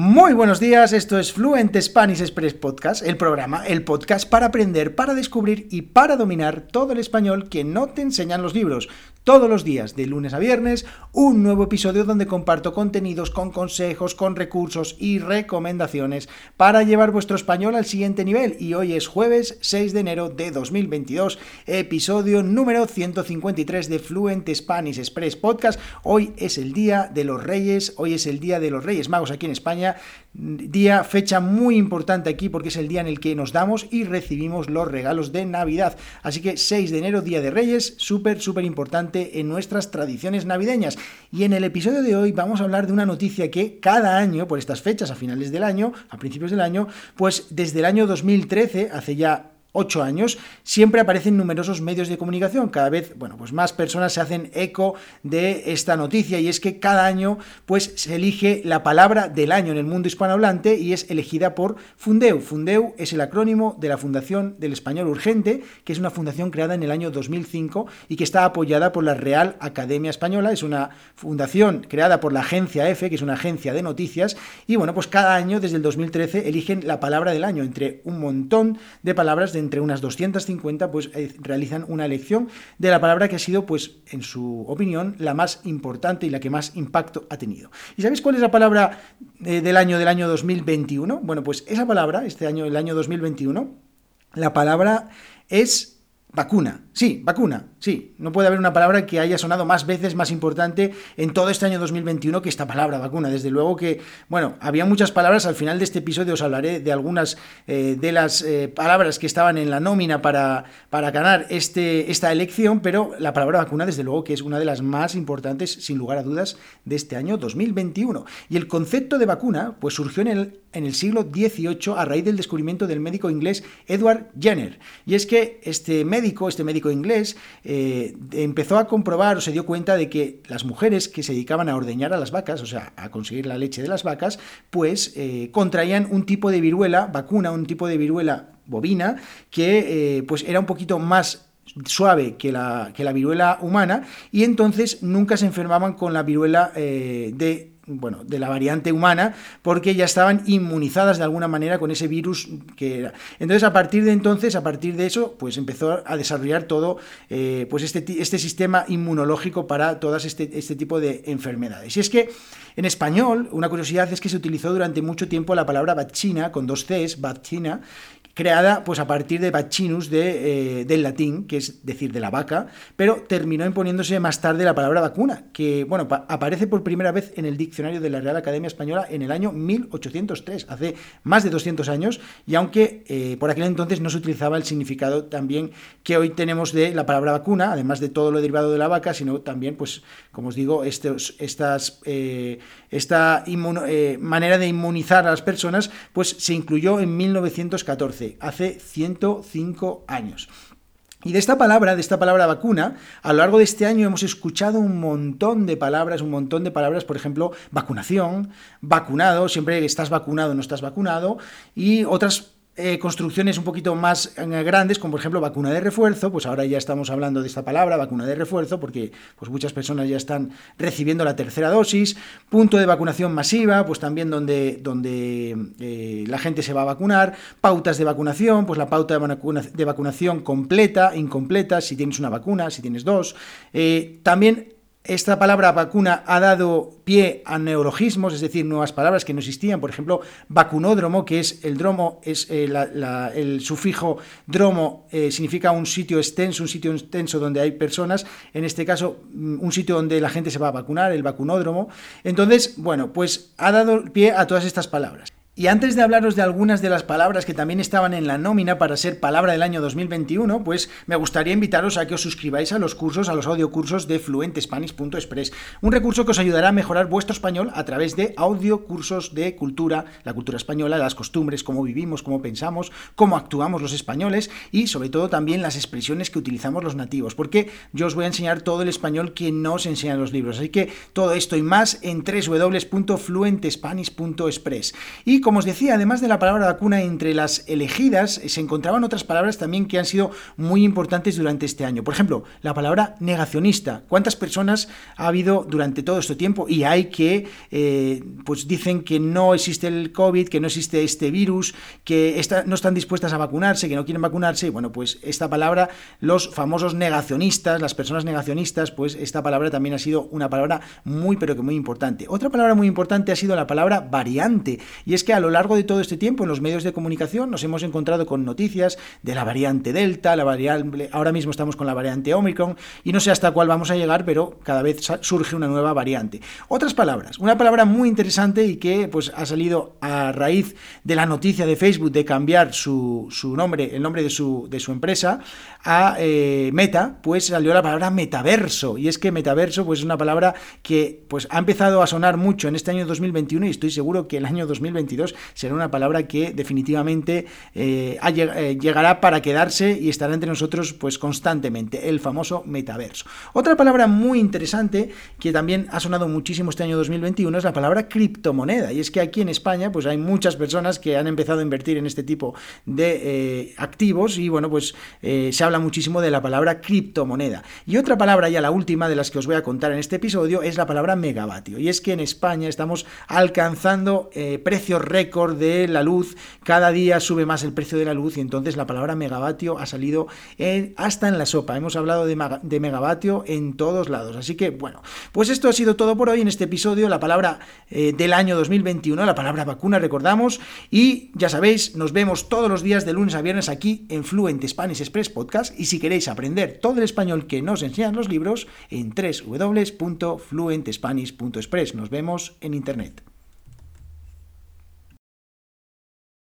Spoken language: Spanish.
Muy buenos días, esto es Fluent Spanish Express Podcast, el programa, el podcast para aprender, para descubrir y para dominar todo el español que no te enseñan los libros. Todos los días, de lunes a viernes, un nuevo episodio donde comparto contenidos con consejos, con recursos y recomendaciones para llevar vuestro español al siguiente nivel. Y hoy es jueves 6 de enero de 2022, episodio número 153 de Fluent Spanish Express Podcast. Hoy es el Día de los Reyes, hoy es el Día de los Reyes Magos aquí en España. Día, fecha muy importante aquí porque es el día en el que nos damos y recibimos los regalos de Navidad. Así que 6 de enero, Día de Reyes, súper, súper importante en nuestras tradiciones navideñas. Y en el episodio de hoy vamos a hablar de una noticia que cada año, por estas fechas, a finales del año, a principios del año, pues desde el año 2013, hace ya ocho años, siempre aparecen numerosos medios de comunicación. Cada vez, bueno, pues más personas se hacen eco de esta noticia y es que cada año, pues se elige la palabra del año en el mundo hispanohablante y es elegida por Fundeu. Fundeu es el acrónimo de la Fundación del Español Urgente, que es una fundación creada en el año 2005 y que está apoyada por la Real Academia Española. Es una fundación creada por la agencia EFE, que es una agencia de noticias. Y bueno, pues cada año, desde el 2013, eligen la palabra del año entre un montón de palabras de entre unas 250, pues eh, realizan una elección de la palabra que ha sido, pues, en su opinión, la más importante y la que más impacto ha tenido. ¿Y sabéis cuál es la palabra eh, del año del año 2021? Bueno, pues esa palabra, este año, el año 2021, la palabra es Vacuna, sí, vacuna, sí. No puede haber una palabra que haya sonado más veces más importante en todo este año 2021 que esta palabra, vacuna. Desde luego que, bueno, había muchas palabras. Al final de este episodio os hablaré de algunas eh, de las eh, palabras que estaban en la nómina para, para ganar este, esta elección, pero la palabra vacuna, desde luego que es una de las más importantes, sin lugar a dudas, de este año 2021. Y el concepto de vacuna, pues surgió en el, en el siglo XVIII a raíz del descubrimiento del médico inglés Edward Jenner. Y es que este médico este médico inglés, eh, empezó a comprobar o se dio cuenta de que las mujeres que se dedicaban a ordeñar a las vacas, o sea, a conseguir la leche de las vacas, pues eh, contraían un tipo de viruela, vacuna, un tipo de viruela bovina, que eh, pues era un poquito más suave que la, que la viruela humana y entonces nunca se enfermaban con la viruela de bueno, de la variante humana, porque ya estaban inmunizadas de alguna manera con ese virus que era. Entonces, a partir de entonces, a partir de eso, pues empezó a desarrollar todo eh, pues este, este, sistema inmunológico para todas este, este, tipo de enfermedades. Y es que en español, una curiosidad es que se utilizó durante mucho tiempo la palabra vaccina, con dos Cs, vaccina, creada pues a partir de vaccinus de, eh, del latín, que es decir, de la vaca, pero terminó imponiéndose más tarde la palabra vacuna, que bueno, aparece por primera vez en el diccionario de la Real Academia Española en el año 1803, hace más de 200 años, y aunque eh, por aquel entonces no se utilizaba el significado también que hoy tenemos de la palabra vacuna, además de todo lo derivado de la vaca, sino también, pues, como os digo, estas, eh, esta manera de inmunizar a las personas, pues se incluyó en 1914 hace 105 años. Y de esta palabra, de esta palabra vacuna, a lo largo de este año hemos escuchado un montón de palabras, un montón de palabras, por ejemplo, vacunación, vacunado, siempre estás vacunado, no estás vacunado, y otras eh, construcciones un poquito más eh, grandes, como por ejemplo vacuna de refuerzo, pues ahora ya estamos hablando de esta palabra, vacuna de refuerzo, porque pues muchas personas ya están recibiendo la tercera dosis, punto de vacunación masiva, pues también donde, donde eh, la gente se va a vacunar, pautas de vacunación, pues la pauta de, de vacunación completa, incompleta, si tienes una vacuna, si tienes dos, también esta palabra vacuna ha dado pie a neologismos, es decir, nuevas palabras que no existían. Por ejemplo, vacunódromo, que es el dromo, es eh, el sufijo dromo, eh, significa un sitio extenso, un sitio extenso donde hay personas. En este caso, mm, un sitio donde la gente se va a vacunar, el vacunódromo. Entonces, bueno, pues ha dado pie a todas estas palabras. Y antes de hablaros de algunas de las palabras que también estaban en la nómina para ser palabra del año 2021, pues me gustaría invitaros a que os suscribáis a los cursos, a los audiocursos de fluentespanish.express, un recurso que os ayudará a mejorar vuestro español a través de audiocursos de cultura, la cultura española, las costumbres, cómo vivimos, cómo pensamos, cómo actuamos los españoles y sobre todo también las expresiones que utilizamos los nativos, porque yo os voy a enseñar todo el español que no os enseñan los libros. Así que todo esto y más en www.fluentespanish.express. Y como os decía, además de la palabra vacuna entre las elegidas, se encontraban otras palabras también que han sido muy importantes durante este año. Por ejemplo, la palabra negacionista. ¿Cuántas personas ha habido durante todo este tiempo y hay que eh, pues dicen que no existe el COVID, que no existe este virus, que no están dispuestas a vacunarse, que no quieren vacunarse? Bueno, pues esta palabra, los famosos negacionistas, las personas negacionistas, pues esta palabra también ha sido una palabra muy pero que muy importante. Otra palabra muy importante ha sido la palabra variante. Y es que a lo largo de todo este tiempo en los medios de comunicación nos hemos encontrado con noticias de la variante Delta, la variante, ahora mismo estamos con la variante Omicron y no sé hasta cuál vamos a llegar, pero cada vez surge una nueva variante. Otras palabras, una palabra muy interesante y que pues ha salido a raíz de la noticia de Facebook de cambiar su, nombre, el nombre de su, de su empresa a eh, Meta, pues salió la palabra metaverso. Y es que metaverso pues es una palabra que pues ha empezado a sonar mucho en este año 2021 y estoy seguro que el año 2022 será una palabra que definitivamente eh, eh, llegará para quedarse y estará entre nosotros pues constantemente, el famoso metaverso. Otra palabra muy interesante que también ha sonado muchísimo este año 2021 es la palabra criptomoneda. Y es que aquí en España pues hay muchas personas que han empezado a invertir en este tipo de activos y bueno pues se habla muchísimo de la palabra criptomoneda. Y otra palabra, ya la última de las que os voy a contar en este episodio, es la palabra megavatio. Y es que en España estamos alcanzando eh, precios récord de la luz, cada día sube más el precio de la luz y entonces la palabra megavatio ha salido hasta en la sopa. Hemos hablado de, de megavatio en todos lados. Así que bueno, pues esto ha sido todo por hoy en este episodio. La palabra eh, del año 2021, la palabra vacuna, recordamos. Y ya sabéis, nos vemos todos los días de lunes a viernes aquí en Fluent Spanish Express Podcast. Y si queréis aprender todo el español que nos enseñan los libros, en www.fluentespanish.express. Nos vemos en internet.